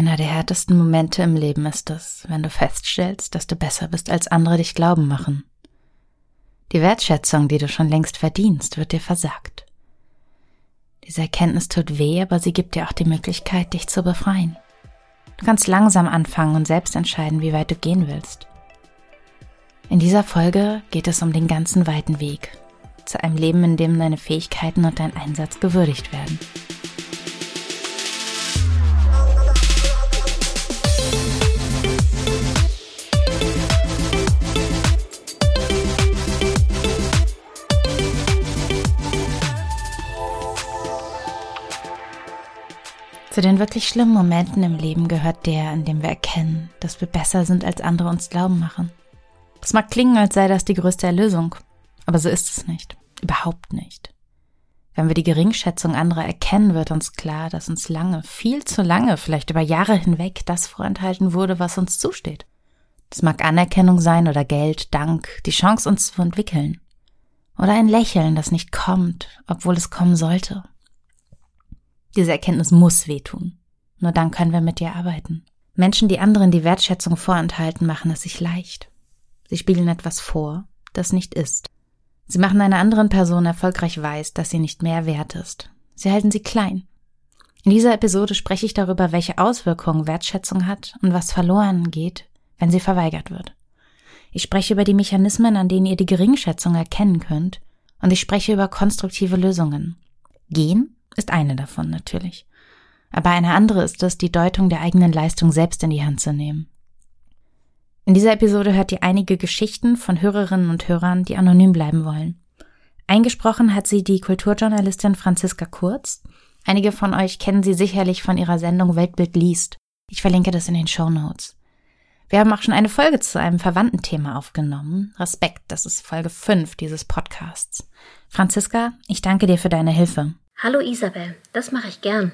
Einer der härtesten Momente im Leben ist es, wenn du feststellst, dass du besser bist, als andere dich glauben machen. Die Wertschätzung, die du schon längst verdienst, wird dir versagt. Diese Erkenntnis tut weh, aber sie gibt dir auch die Möglichkeit, dich zu befreien. Du kannst langsam anfangen und selbst entscheiden, wie weit du gehen willst. In dieser Folge geht es um den ganzen weiten Weg zu einem Leben, in dem deine Fähigkeiten und dein Einsatz gewürdigt werden. Zu den wirklich schlimmen Momenten im Leben gehört der, in dem wir erkennen, dass wir besser sind, als andere uns glauben machen. Das mag klingen, als sei das die größte Erlösung, aber so ist es nicht. Überhaupt nicht. Wenn wir die Geringschätzung anderer erkennen, wird uns klar, dass uns lange, viel zu lange, vielleicht über Jahre hinweg, das vorenthalten wurde, was uns zusteht. Das mag Anerkennung sein oder Geld, Dank, die Chance, uns zu entwickeln. Oder ein Lächeln, das nicht kommt, obwohl es kommen sollte. Diese Erkenntnis muss wehtun. Nur dann können wir mit ihr arbeiten. Menschen, die anderen die Wertschätzung vorenthalten, machen es sich leicht. Sie spiegeln etwas vor, das nicht ist. Sie machen einer anderen Person erfolgreich weiß, dass sie nicht mehr wert ist. Sie halten sie klein. In dieser Episode spreche ich darüber, welche Auswirkungen Wertschätzung hat und was verloren geht, wenn sie verweigert wird. Ich spreche über die Mechanismen, an denen ihr die Geringschätzung erkennen könnt, und ich spreche über konstruktive Lösungen. Gehen ist eine davon natürlich. Aber eine andere ist es, die Deutung der eigenen Leistung selbst in die Hand zu nehmen. In dieser Episode hört ihr einige Geschichten von Hörerinnen und Hörern, die anonym bleiben wollen. Eingesprochen hat sie die Kulturjournalistin Franziska Kurz. Einige von euch kennen sie sicherlich von ihrer Sendung Weltbild liest. Ich verlinke das in den Show Notes. Wir haben auch schon eine Folge zu einem verwandten Thema aufgenommen. Respekt, das ist Folge 5 dieses Podcasts. Franziska, ich danke dir für deine Hilfe. Hallo Isabel, das mache ich gern.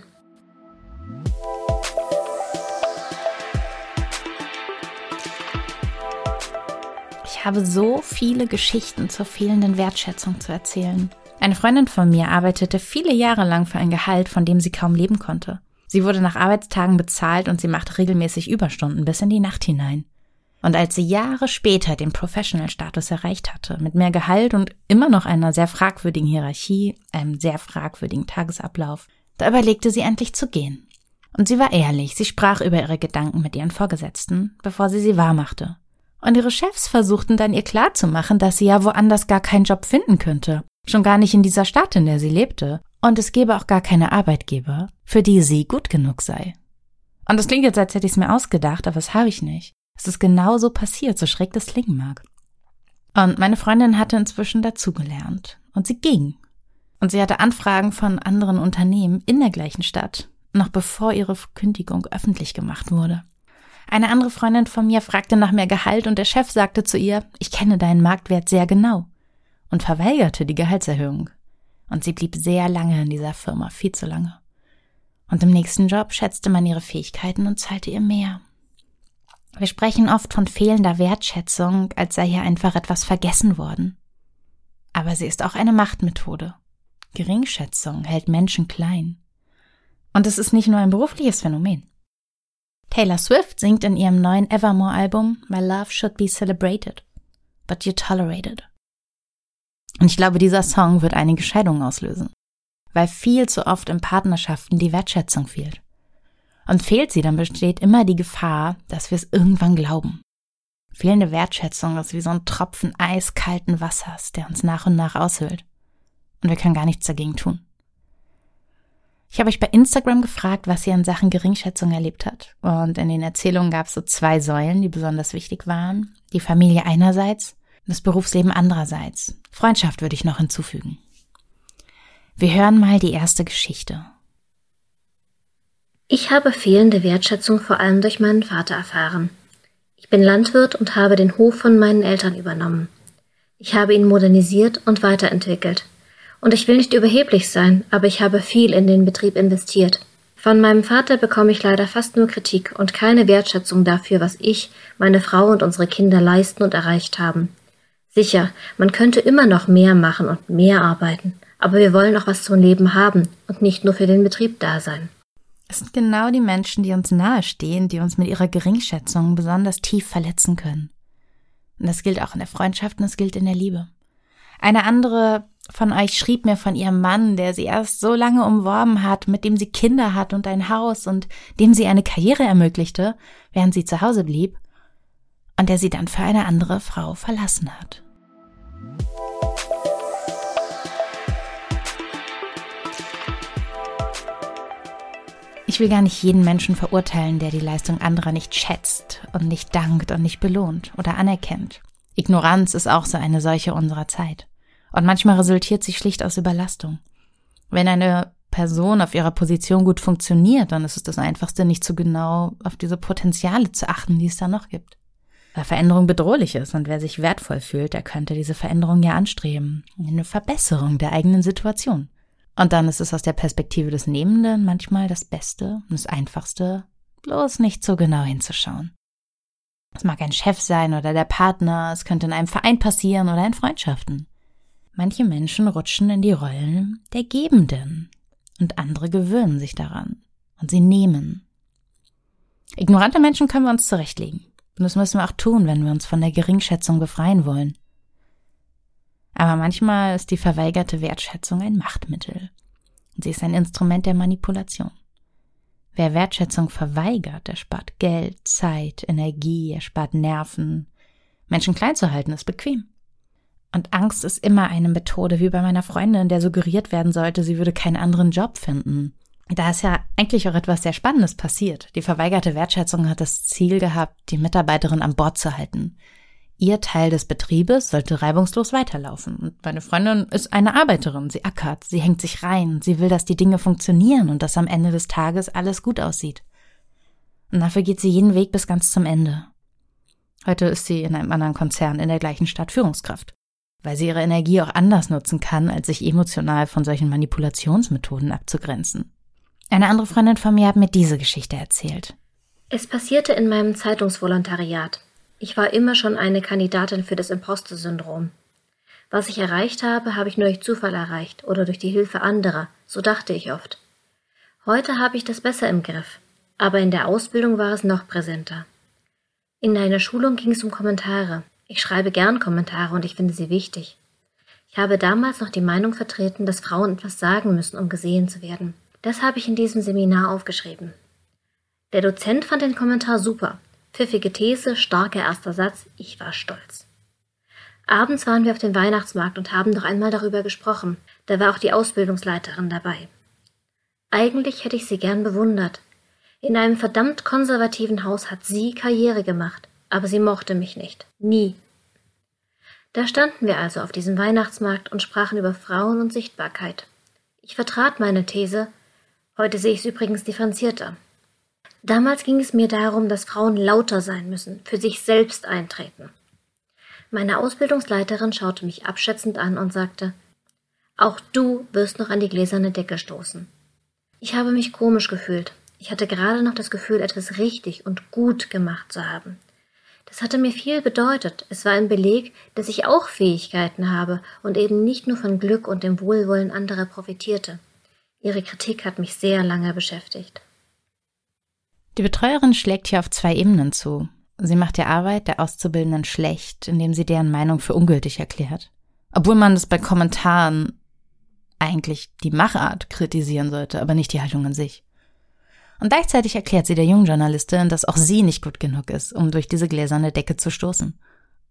Ich habe so viele Geschichten zur fehlenden Wertschätzung zu erzählen. Eine Freundin von mir arbeitete viele Jahre lang für ein Gehalt, von dem sie kaum leben konnte. Sie wurde nach Arbeitstagen bezahlt und sie machte regelmäßig Überstunden bis in die Nacht hinein. Und als sie Jahre später den Professional-Status erreicht hatte, mit mehr Gehalt und immer noch einer sehr fragwürdigen Hierarchie, einem sehr fragwürdigen Tagesablauf, da überlegte sie endlich zu gehen. Und sie war ehrlich, sie sprach über ihre Gedanken mit ihren Vorgesetzten, bevor sie sie wahrmachte. Und ihre Chefs versuchten dann ihr klarzumachen, dass sie ja woanders gar keinen Job finden könnte, schon gar nicht in dieser Stadt, in der sie lebte, und es gäbe auch gar keine Arbeitgeber, für die sie gut genug sei. Und das klingt jetzt, als hätte ich es mir ausgedacht, aber das habe ich nicht. Es ist genau so passiert, so schräg das klingen mag. Und meine Freundin hatte inzwischen dazugelernt. Und sie ging. Und sie hatte Anfragen von anderen Unternehmen in der gleichen Stadt, noch bevor ihre Kündigung öffentlich gemacht wurde. Eine andere Freundin von mir fragte nach mehr Gehalt und der Chef sagte zu ihr, ich kenne deinen Marktwert sehr genau und verweigerte die Gehaltserhöhung. Und sie blieb sehr lange in dieser Firma, viel zu lange. Und im nächsten Job schätzte man ihre Fähigkeiten und zahlte ihr mehr. Wir sprechen oft von fehlender Wertschätzung, als sei hier einfach etwas vergessen worden. Aber sie ist auch eine Machtmethode. Geringschätzung hält Menschen klein. Und es ist nicht nur ein berufliches Phänomen. Taylor Swift singt in ihrem neuen Evermore-Album My Love Should Be Celebrated, but You're Tolerated. Und ich glaube, dieser Song wird einige Scheidungen auslösen, weil viel zu oft in Partnerschaften die Wertschätzung fehlt. Und fehlt sie, dann besteht immer die Gefahr, dass wir es irgendwann glauben. Fehlende Wertschätzung ist wie so ein Tropfen eiskalten Wassers, der uns nach und nach aushöhlt. Und wir können gar nichts dagegen tun. Ich habe euch bei Instagram gefragt, was ihr in Sachen Geringschätzung erlebt hat. Und in den Erzählungen gab es so zwei Säulen, die besonders wichtig waren. Die Familie einerseits das Berufsleben andererseits. Freundschaft würde ich noch hinzufügen. Wir hören mal die erste Geschichte. Ich habe fehlende Wertschätzung vor allem durch meinen Vater erfahren. Ich bin Landwirt und habe den Hof von meinen Eltern übernommen. Ich habe ihn modernisiert und weiterentwickelt. Und ich will nicht überheblich sein, aber ich habe viel in den Betrieb investiert. Von meinem Vater bekomme ich leider fast nur Kritik und keine Wertschätzung dafür, was ich, meine Frau und unsere Kinder leisten und erreicht haben. Sicher, man könnte immer noch mehr machen und mehr arbeiten, aber wir wollen auch was zum Leben haben und nicht nur für den Betrieb da sein. Es sind genau die Menschen, die uns nahestehen, die uns mit ihrer Geringschätzung besonders tief verletzen können. Und das gilt auch in der Freundschaft und das gilt in der Liebe. Eine andere von euch schrieb mir von ihrem Mann, der sie erst so lange umworben hat, mit dem sie Kinder hat und ein Haus und dem sie eine Karriere ermöglichte, während sie zu Hause blieb, und der sie dann für eine andere Frau verlassen hat. Ich will gar nicht jeden Menschen verurteilen, der die Leistung anderer nicht schätzt und nicht dankt und nicht belohnt oder anerkennt. Ignoranz ist auch so eine solche unserer Zeit. Und manchmal resultiert sie schlicht aus Überlastung. Wenn eine Person auf ihrer Position gut funktioniert, dann ist es das Einfachste, nicht so genau auf diese Potenziale zu achten, die es da noch gibt. Weil Veränderung bedrohlich ist und wer sich wertvoll fühlt, der könnte diese Veränderung ja anstreben. Eine Verbesserung der eigenen Situation. Und dann ist es aus der Perspektive des Nehmenden manchmal das Beste und das Einfachste, bloß nicht so genau hinzuschauen. Es mag ein Chef sein oder der Partner, es könnte in einem Verein passieren oder in Freundschaften. Manche Menschen rutschen in die Rollen der Gebenden und andere gewöhnen sich daran und sie nehmen. Ignorante Menschen können wir uns zurechtlegen. Und das müssen wir auch tun, wenn wir uns von der Geringschätzung befreien wollen. Aber manchmal ist die verweigerte Wertschätzung ein Machtmittel. Sie ist ein Instrument der Manipulation. Wer Wertschätzung verweigert, der spart Geld, Zeit, Energie, er spart Nerven. Menschen klein zu halten ist bequem. Und Angst ist immer eine Methode, wie bei meiner Freundin, der suggeriert werden sollte, sie würde keinen anderen Job finden. Da ist ja eigentlich auch etwas sehr Spannendes passiert. Die verweigerte Wertschätzung hat das Ziel gehabt, die Mitarbeiterin an Bord zu halten. Ihr Teil des Betriebes sollte reibungslos weiterlaufen. Und meine Freundin ist eine Arbeiterin. Sie ackert, sie hängt sich rein, sie will, dass die Dinge funktionieren und dass am Ende des Tages alles gut aussieht. Und dafür geht sie jeden Weg bis ganz zum Ende. Heute ist sie in einem anderen Konzern in der gleichen Stadt Führungskraft, weil sie ihre Energie auch anders nutzen kann, als sich emotional von solchen Manipulationsmethoden abzugrenzen. Eine andere Freundin von mir hat mir diese Geschichte erzählt. Es passierte in meinem Zeitungsvolontariat. Ich war immer schon eine Kandidatin für das Imposter-Syndrom. Was ich erreicht habe, habe ich nur durch Zufall erreicht oder durch die Hilfe anderer, so dachte ich oft. Heute habe ich das besser im Griff, aber in der Ausbildung war es noch präsenter. In einer Schulung ging es um Kommentare. Ich schreibe gern Kommentare und ich finde sie wichtig. Ich habe damals noch die Meinung vertreten, dass Frauen etwas sagen müssen, um gesehen zu werden. Das habe ich in diesem Seminar aufgeschrieben. Der Dozent fand den Kommentar super Pfiffige These, starker erster Satz, ich war stolz. Abends waren wir auf dem Weihnachtsmarkt und haben noch einmal darüber gesprochen. Da war auch die Ausbildungsleiterin dabei. Eigentlich hätte ich sie gern bewundert. In einem verdammt konservativen Haus hat sie Karriere gemacht, aber sie mochte mich nicht. Nie. Da standen wir also auf diesem Weihnachtsmarkt und sprachen über Frauen und Sichtbarkeit. Ich vertrat meine These, heute sehe ich es übrigens differenzierter. Damals ging es mir darum, dass Frauen lauter sein müssen, für sich selbst eintreten. Meine Ausbildungsleiterin schaute mich abschätzend an und sagte, auch du wirst noch an die gläserne Decke stoßen. Ich habe mich komisch gefühlt. Ich hatte gerade noch das Gefühl, etwas richtig und gut gemacht zu haben. Das hatte mir viel bedeutet. Es war ein Beleg, dass ich auch Fähigkeiten habe und eben nicht nur von Glück und dem Wohlwollen anderer profitierte. Ihre Kritik hat mich sehr lange beschäftigt. Die Betreuerin schlägt hier auf zwei Ebenen zu. Sie macht die Arbeit der Auszubildenden schlecht, indem sie deren Meinung für ungültig erklärt. Obwohl man das bei Kommentaren eigentlich die Machart kritisieren sollte, aber nicht die Haltung an sich. Und gleichzeitig erklärt sie der jungen Journalistin, dass auch sie nicht gut genug ist, um durch diese gläserne Decke zu stoßen.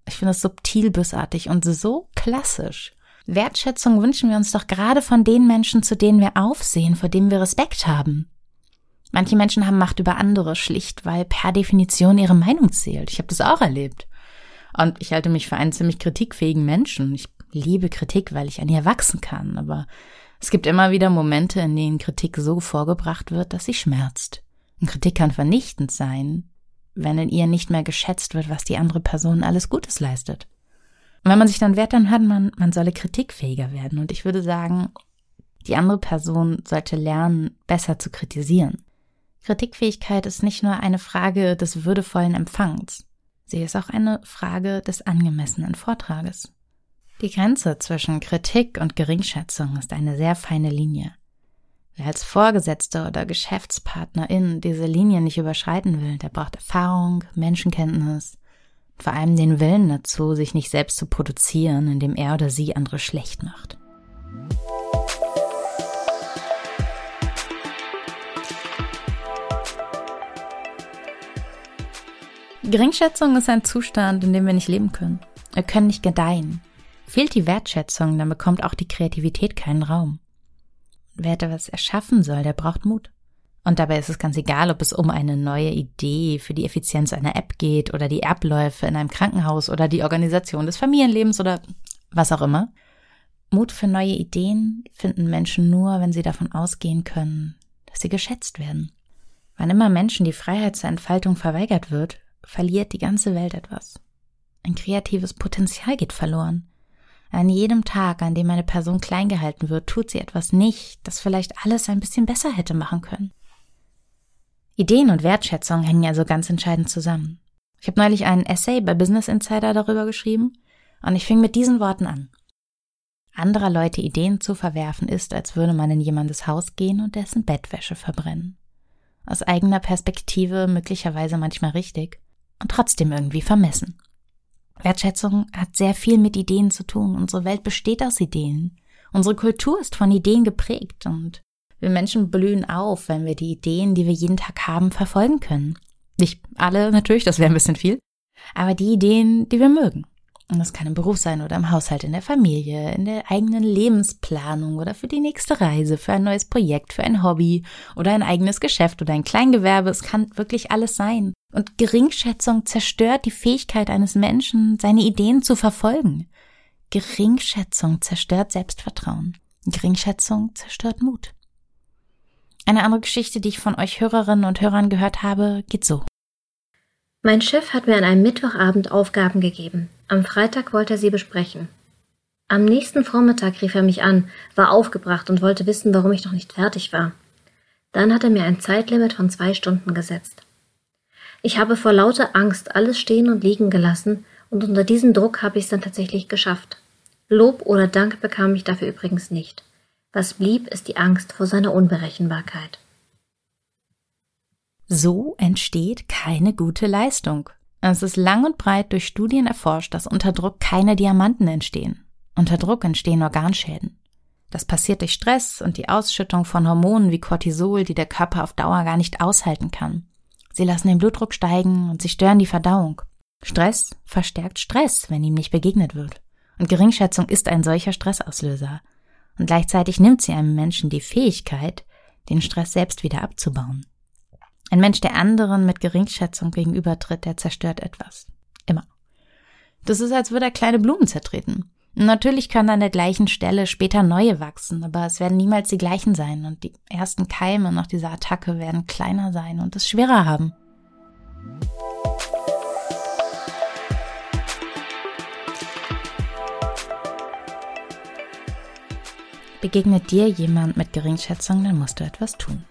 Ich finde das subtil bösartig und so klassisch. Wertschätzung wünschen wir uns doch gerade von den Menschen, zu denen wir aufsehen, vor denen wir Respekt haben. Manche Menschen haben Macht über andere, schlicht weil per Definition ihre Meinung zählt. Ich habe das auch erlebt. Und ich halte mich für einen ziemlich kritikfähigen Menschen. Ich liebe Kritik, weil ich an ihr wachsen kann. Aber es gibt immer wieder Momente, in denen Kritik so vorgebracht wird, dass sie schmerzt. Und Kritik kann vernichtend sein, wenn in ihr nicht mehr geschätzt wird, was die andere Person alles Gutes leistet. Und wenn man sich dann wehrt, dann hört man, man solle kritikfähiger werden. Und ich würde sagen, die andere Person sollte lernen, besser zu kritisieren. Kritikfähigkeit ist nicht nur eine Frage des würdevollen Empfangs, sie ist auch eine Frage des angemessenen Vortrages. Die Grenze zwischen Kritik und Geringschätzung ist eine sehr feine Linie. Wer als Vorgesetzter oder Geschäftspartnerin diese Linie nicht überschreiten will, der braucht Erfahrung, Menschenkenntnis, vor allem den Willen dazu, sich nicht selbst zu produzieren, indem er oder sie andere schlecht macht. Geringschätzung ist ein Zustand, in dem wir nicht leben können. Wir können nicht gedeihen. Fehlt die Wertschätzung, dann bekommt auch die Kreativität keinen Raum. Wer etwas erschaffen soll, der braucht Mut. Und dabei ist es ganz egal, ob es um eine neue Idee für die Effizienz einer App geht oder die Abläufe in einem Krankenhaus oder die Organisation des Familienlebens oder was auch immer. Mut für neue Ideen finden Menschen nur, wenn sie davon ausgehen können, dass sie geschätzt werden. Wann immer Menschen die Freiheit zur Entfaltung verweigert wird, verliert die ganze Welt etwas. Ein kreatives Potenzial geht verloren. An jedem Tag, an dem eine Person klein gehalten wird, tut sie etwas nicht, das vielleicht alles ein bisschen besser hätte machen können. Ideen und Wertschätzung hängen also ganz entscheidend zusammen. Ich habe neulich einen Essay bei Business Insider darüber geschrieben und ich fing mit diesen Worten an. Anderer Leute Ideen zu verwerfen ist, als würde man in jemandes Haus gehen und dessen Bettwäsche verbrennen. Aus eigener Perspektive möglicherweise manchmal richtig, und trotzdem irgendwie vermessen. Wertschätzung hat sehr viel mit Ideen zu tun. Unsere Welt besteht aus Ideen. Unsere Kultur ist von Ideen geprägt und wir Menschen blühen auf, wenn wir die Ideen, die wir jeden Tag haben, verfolgen können. Nicht alle natürlich, das wäre ein bisschen viel, aber die Ideen, die wir mögen. Und das kann im Beruf sein oder im Haushalt, in der Familie, in der eigenen Lebensplanung oder für die nächste Reise, für ein neues Projekt, für ein Hobby oder ein eigenes Geschäft oder ein Kleingewerbe. Es kann wirklich alles sein. Und Geringschätzung zerstört die Fähigkeit eines Menschen, seine Ideen zu verfolgen. Geringschätzung zerstört Selbstvertrauen. Geringschätzung zerstört Mut. Eine andere Geschichte, die ich von euch Hörerinnen und Hörern gehört habe, geht so. Mein Chef hat mir an einem Mittwochabend Aufgaben gegeben. Am Freitag wollte er sie besprechen. Am nächsten Vormittag rief er mich an, war aufgebracht und wollte wissen, warum ich noch nicht fertig war. Dann hat er mir ein Zeitlimit von zwei Stunden gesetzt. Ich habe vor lauter Angst alles stehen und liegen gelassen und unter diesem Druck habe ich es dann tatsächlich geschafft. Lob oder Dank bekam ich dafür übrigens nicht. Was blieb, ist die Angst vor seiner Unberechenbarkeit. So entsteht keine gute Leistung. Es ist lang und breit durch Studien erforscht, dass unter Druck keine Diamanten entstehen. Unter Druck entstehen Organschäden. Das passiert durch Stress und die Ausschüttung von Hormonen wie Cortisol, die der Körper auf Dauer gar nicht aushalten kann. Sie lassen den Blutdruck steigen und sie stören die Verdauung. Stress verstärkt Stress, wenn ihm nicht begegnet wird. Und Geringschätzung ist ein solcher Stressauslöser. Und gleichzeitig nimmt sie einem Menschen die Fähigkeit, den Stress selbst wieder abzubauen. Ein Mensch, der anderen mit Geringschätzung gegenübertritt, der zerstört etwas. Immer. Das ist, als würde er kleine Blumen zertreten. Natürlich können an der gleichen Stelle später neue wachsen, aber es werden niemals die gleichen sein und die ersten Keime nach dieser Attacke werden kleiner sein und es schwerer haben. Begegnet dir jemand mit Geringschätzung, dann musst du etwas tun.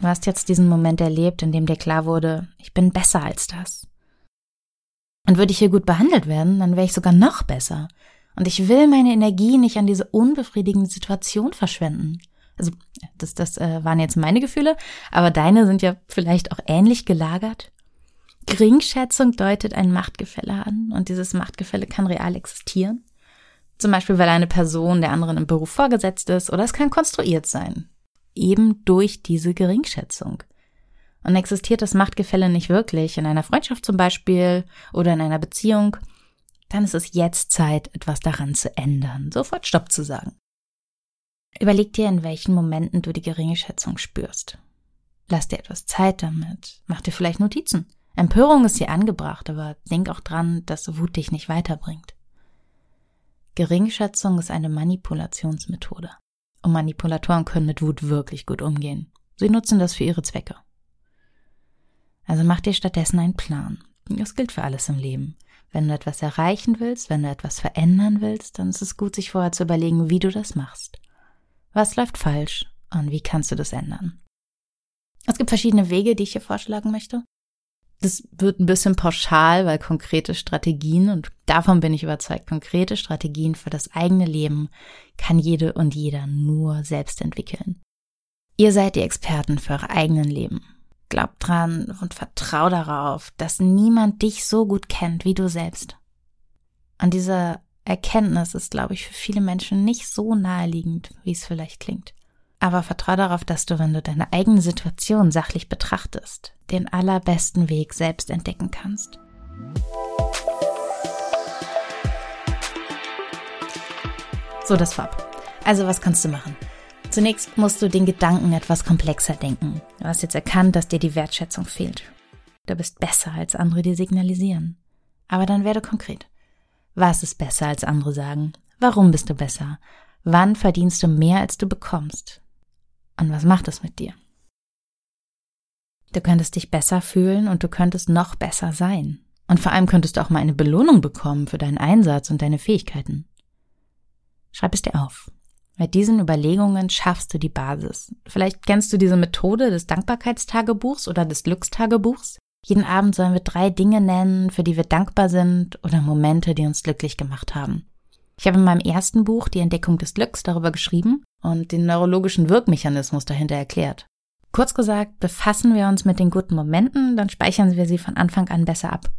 Du hast jetzt diesen Moment erlebt, in dem dir klar wurde, ich bin besser als das. Und würde ich hier gut behandelt werden, dann wäre ich sogar noch besser. Und ich will meine Energie nicht an diese unbefriedigende Situation verschwenden. Also, das, das äh, waren jetzt meine Gefühle, aber deine sind ja vielleicht auch ähnlich gelagert. Geringschätzung deutet ein Machtgefälle an und dieses Machtgefälle kann real existieren. Zum Beispiel, weil eine Person der anderen im Beruf vorgesetzt ist oder es kann konstruiert sein eben durch diese Geringschätzung. Und existiert das Machtgefälle nicht wirklich, in einer Freundschaft zum Beispiel oder in einer Beziehung, dann ist es jetzt Zeit, etwas daran zu ändern, sofort Stopp zu sagen. Überleg dir, in welchen Momenten du die geringe Schätzung spürst. Lass dir etwas Zeit damit. Mach dir vielleicht Notizen. Empörung ist hier angebracht, aber denk auch dran, dass Wut dich nicht weiterbringt. Geringschätzung ist eine Manipulationsmethode. Und Manipulatoren können mit Wut wirklich gut umgehen. Sie nutzen das für ihre Zwecke. Also mach dir stattdessen einen Plan. Das gilt für alles im Leben. Wenn du etwas erreichen willst, wenn du etwas verändern willst, dann ist es gut, sich vorher zu überlegen, wie du das machst. Was läuft falsch und wie kannst du das ändern? Es gibt verschiedene Wege, die ich hier vorschlagen möchte. Das wird ein bisschen pauschal, weil konkrete Strategien, und davon bin ich überzeugt, konkrete Strategien für das eigene Leben kann jede und jeder nur selbst entwickeln. Ihr seid die Experten für eure eigenen Leben. Glaubt dran und vertrau darauf, dass niemand dich so gut kennt wie du selbst. Und diese Erkenntnis ist, glaube ich, für viele Menschen nicht so naheliegend, wie es vielleicht klingt. Aber vertrau darauf, dass du, wenn du deine eigene Situation sachlich betrachtest, den allerbesten Weg selbst entdecken kannst. So, das vorab. Also, was kannst du machen? Zunächst musst du den Gedanken etwas komplexer denken. Du hast jetzt erkannt, dass dir die Wertschätzung fehlt. Du bist besser als andere, die signalisieren. Aber dann werde konkret. Was ist besser als andere sagen? Warum bist du besser? Wann verdienst du mehr, als du bekommst? Und was macht es mit dir? Du könntest dich besser fühlen und du könntest noch besser sein. Und vor allem könntest du auch mal eine Belohnung bekommen für deinen Einsatz und deine Fähigkeiten. Schreib es dir auf. Mit diesen Überlegungen schaffst du die Basis. Vielleicht kennst du diese Methode des Dankbarkeitstagebuchs oder des Glückstagebuchs. Jeden Abend sollen wir drei Dinge nennen, für die wir dankbar sind oder Momente, die uns glücklich gemacht haben. Ich habe in meinem ersten Buch Die Entdeckung des Glücks darüber geschrieben und den neurologischen Wirkmechanismus dahinter erklärt. Kurz gesagt, befassen wir uns mit den guten Momenten, dann speichern wir sie von Anfang an besser ab.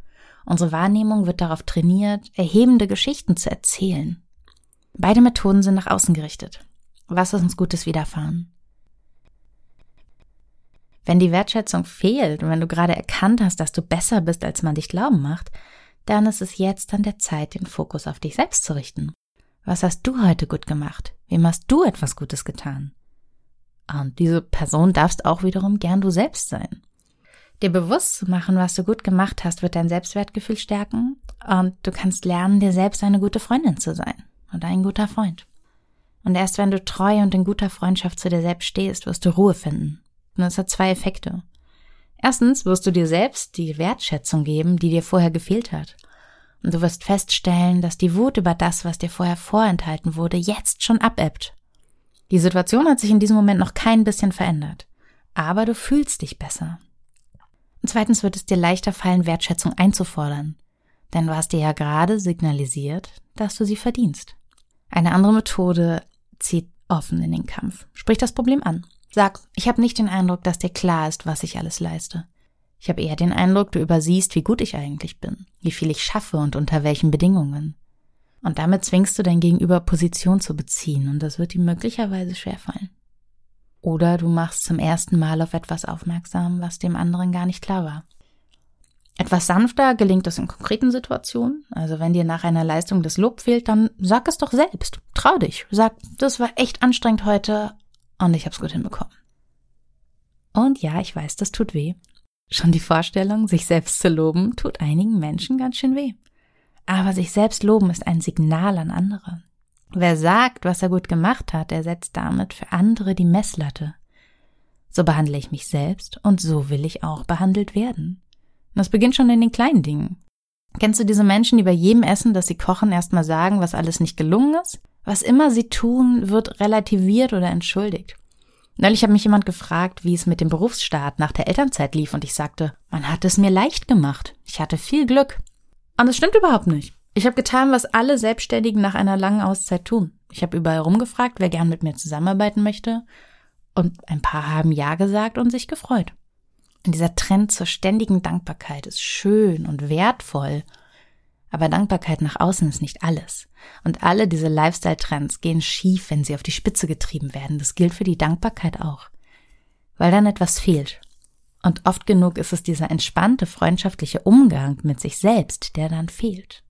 Unsere Wahrnehmung wird darauf trainiert, erhebende Geschichten zu erzählen. Beide Methoden sind nach außen gerichtet. Was ist uns Gutes widerfahren? Wenn die Wertschätzung fehlt und wenn du gerade erkannt hast, dass du besser bist, als man dich glauben macht, dann ist es jetzt an der Zeit, den Fokus auf dich selbst zu richten. Was hast du heute gut gemacht? Wem hast du etwas Gutes getan? Und diese Person darfst auch wiederum gern du selbst sein. Dir bewusst zu machen, was du gut gemacht hast, wird dein Selbstwertgefühl stärken und du kannst lernen, dir selbst eine gute Freundin zu sein und ein guter Freund. Und erst wenn du treu und in guter Freundschaft zu dir selbst stehst, wirst du Ruhe finden. Und das hat zwei Effekte. Erstens wirst du dir selbst die Wertschätzung geben, die dir vorher gefehlt hat. Und du wirst feststellen, dass die Wut über das, was dir vorher vorenthalten wurde, jetzt schon abebbt. Die Situation hat sich in diesem Moment noch kein bisschen verändert. Aber du fühlst dich besser. Und zweitens wird es dir leichter fallen, Wertschätzung einzufordern. Denn du hast dir ja gerade signalisiert, dass du sie verdienst. Eine andere Methode zieht offen in den Kampf. Sprich das Problem an. Sag, ich habe nicht den Eindruck, dass dir klar ist, was ich alles leiste. Ich habe eher den Eindruck, du übersiehst, wie gut ich eigentlich bin, wie viel ich schaffe und unter welchen Bedingungen. Und damit zwingst du dein Gegenüber Position zu beziehen und das wird ihm möglicherweise schwerfallen. Oder du machst zum ersten Mal auf etwas aufmerksam, was dem anderen gar nicht klar war. Etwas sanfter gelingt es in konkreten Situationen. Also wenn dir nach einer Leistung das Lob fehlt, dann sag es doch selbst. Trau dich. Sag, das war echt anstrengend heute und ich hab's gut hinbekommen. Und ja, ich weiß, das tut weh. Schon die Vorstellung, sich selbst zu loben, tut einigen Menschen ganz schön weh. Aber sich selbst loben ist ein Signal an andere. Wer sagt, was er gut gemacht hat, der setzt damit für andere die Messlatte. So behandle ich mich selbst und so will ich auch behandelt werden. Das beginnt schon in den kleinen Dingen. Kennst du diese Menschen, die bei jedem Essen, das sie kochen, erstmal sagen, was alles nicht gelungen ist? Was immer sie tun, wird relativiert oder entschuldigt. Neulich hat mich jemand gefragt, wie es mit dem Berufsstart nach der Elternzeit lief, und ich sagte, man hat es mir leicht gemacht. Ich hatte viel Glück. Und es stimmt überhaupt nicht. Ich habe getan, was alle Selbstständigen nach einer langen Auszeit tun. Ich habe überall rumgefragt, wer gern mit mir zusammenarbeiten möchte, und ein paar haben Ja gesagt und sich gefreut. Und dieser Trend zur ständigen Dankbarkeit ist schön und wertvoll. Aber Dankbarkeit nach außen ist nicht alles. Und alle diese Lifestyle-Trends gehen schief, wenn sie auf die Spitze getrieben werden. Das gilt für die Dankbarkeit auch. Weil dann etwas fehlt. Und oft genug ist es dieser entspannte, freundschaftliche Umgang mit sich selbst, der dann fehlt.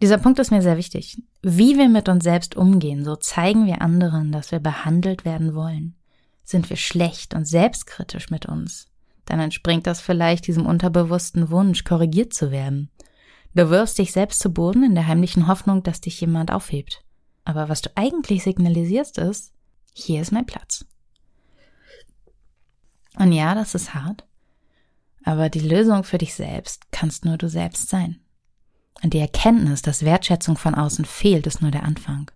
Dieser Punkt ist mir sehr wichtig. Wie wir mit uns selbst umgehen, so zeigen wir anderen, dass wir behandelt werden wollen. Sind wir schlecht und selbstkritisch mit uns, dann entspringt das vielleicht diesem unterbewussten Wunsch, korrigiert zu werden. Du wirfst dich selbst zu Boden in der heimlichen Hoffnung, dass dich jemand aufhebt. Aber was du eigentlich signalisierst ist, hier ist mein Platz. Und ja, das ist hart, aber die Lösung für dich selbst kannst nur du selbst sein. Und die Erkenntnis, dass Wertschätzung von außen fehlt, ist nur der Anfang.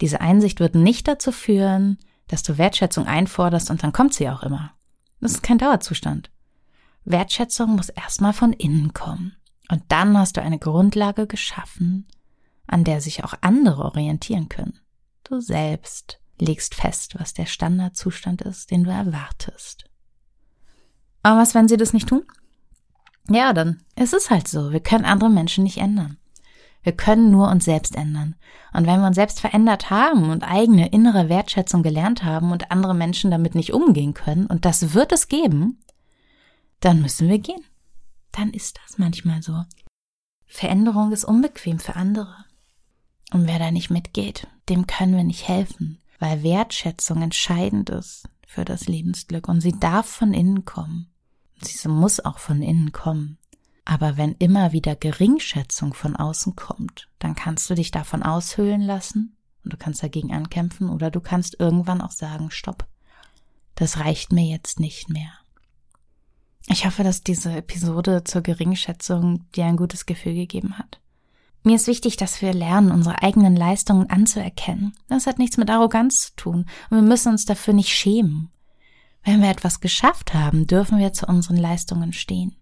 Diese Einsicht wird nicht dazu führen, dass du Wertschätzung einforderst und dann kommt sie auch immer. Das ist kein Dauerzustand. Wertschätzung muss erstmal von innen kommen. Und dann hast du eine Grundlage geschaffen, an der sich auch andere orientieren können. Du selbst legst fest, was der Standardzustand ist, den du erwartest. Aber was, wenn sie das nicht tun? Ja, dann ist es halt so. Wir können andere Menschen nicht ändern. Wir können nur uns selbst ändern. Und wenn wir uns selbst verändert haben und eigene innere Wertschätzung gelernt haben und andere Menschen damit nicht umgehen können, und das wird es geben, dann müssen wir gehen. Dann ist das manchmal so. Veränderung ist unbequem für andere. Und wer da nicht mitgeht, dem können wir nicht helfen, weil Wertschätzung entscheidend ist für das Lebensglück und sie darf von innen kommen. Sie muss auch von innen kommen. Aber wenn immer wieder Geringschätzung von außen kommt, dann kannst du dich davon aushöhlen lassen und du kannst dagegen ankämpfen oder du kannst irgendwann auch sagen, stopp, das reicht mir jetzt nicht mehr. Ich hoffe, dass diese Episode zur Geringschätzung dir ein gutes Gefühl gegeben hat. Mir ist wichtig, dass wir lernen, unsere eigenen Leistungen anzuerkennen. Das hat nichts mit Arroganz zu tun und wir müssen uns dafür nicht schämen. Wenn wir etwas geschafft haben, dürfen wir zu unseren Leistungen stehen.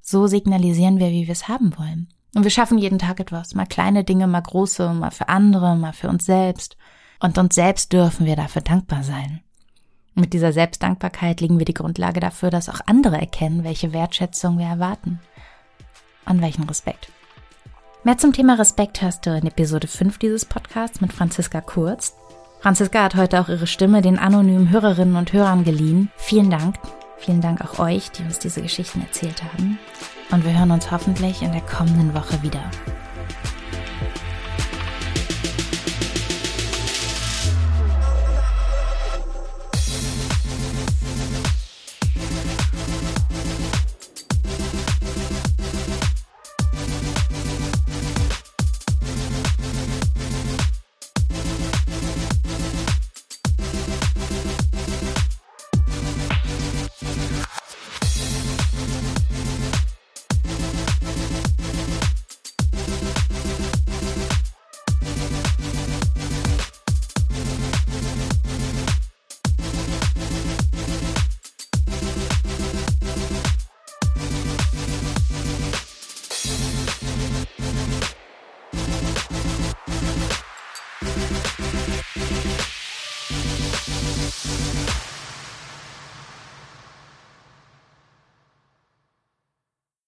So signalisieren wir, wie wir es haben wollen. Und wir schaffen jeden Tag etwas, mal kleine Dinge, mal große, mal für andere, mal für uns selbst. Und uns selbst dürfen wir dafür dankbar sein. Mit dieser Selbstdankbarkeit legen wir die Grundlage dafür, dass auch andere erkennen, welche Wertschätzung wir erwarten. Und welchen Respekt. Mehr zum Thema Respekt hörst du in Episode 5 dieses Podcasts mit Franziska Kurz. Franziska hat heute auch ihre Stimme den anonymen Hörerinnen und Hörern geliehen. Vielen Dank. Vielen Dank auch euch, die uns diese Geschichten erzählt haben. Und wir hören uns hoffentlich in der kommenden Woche wieder.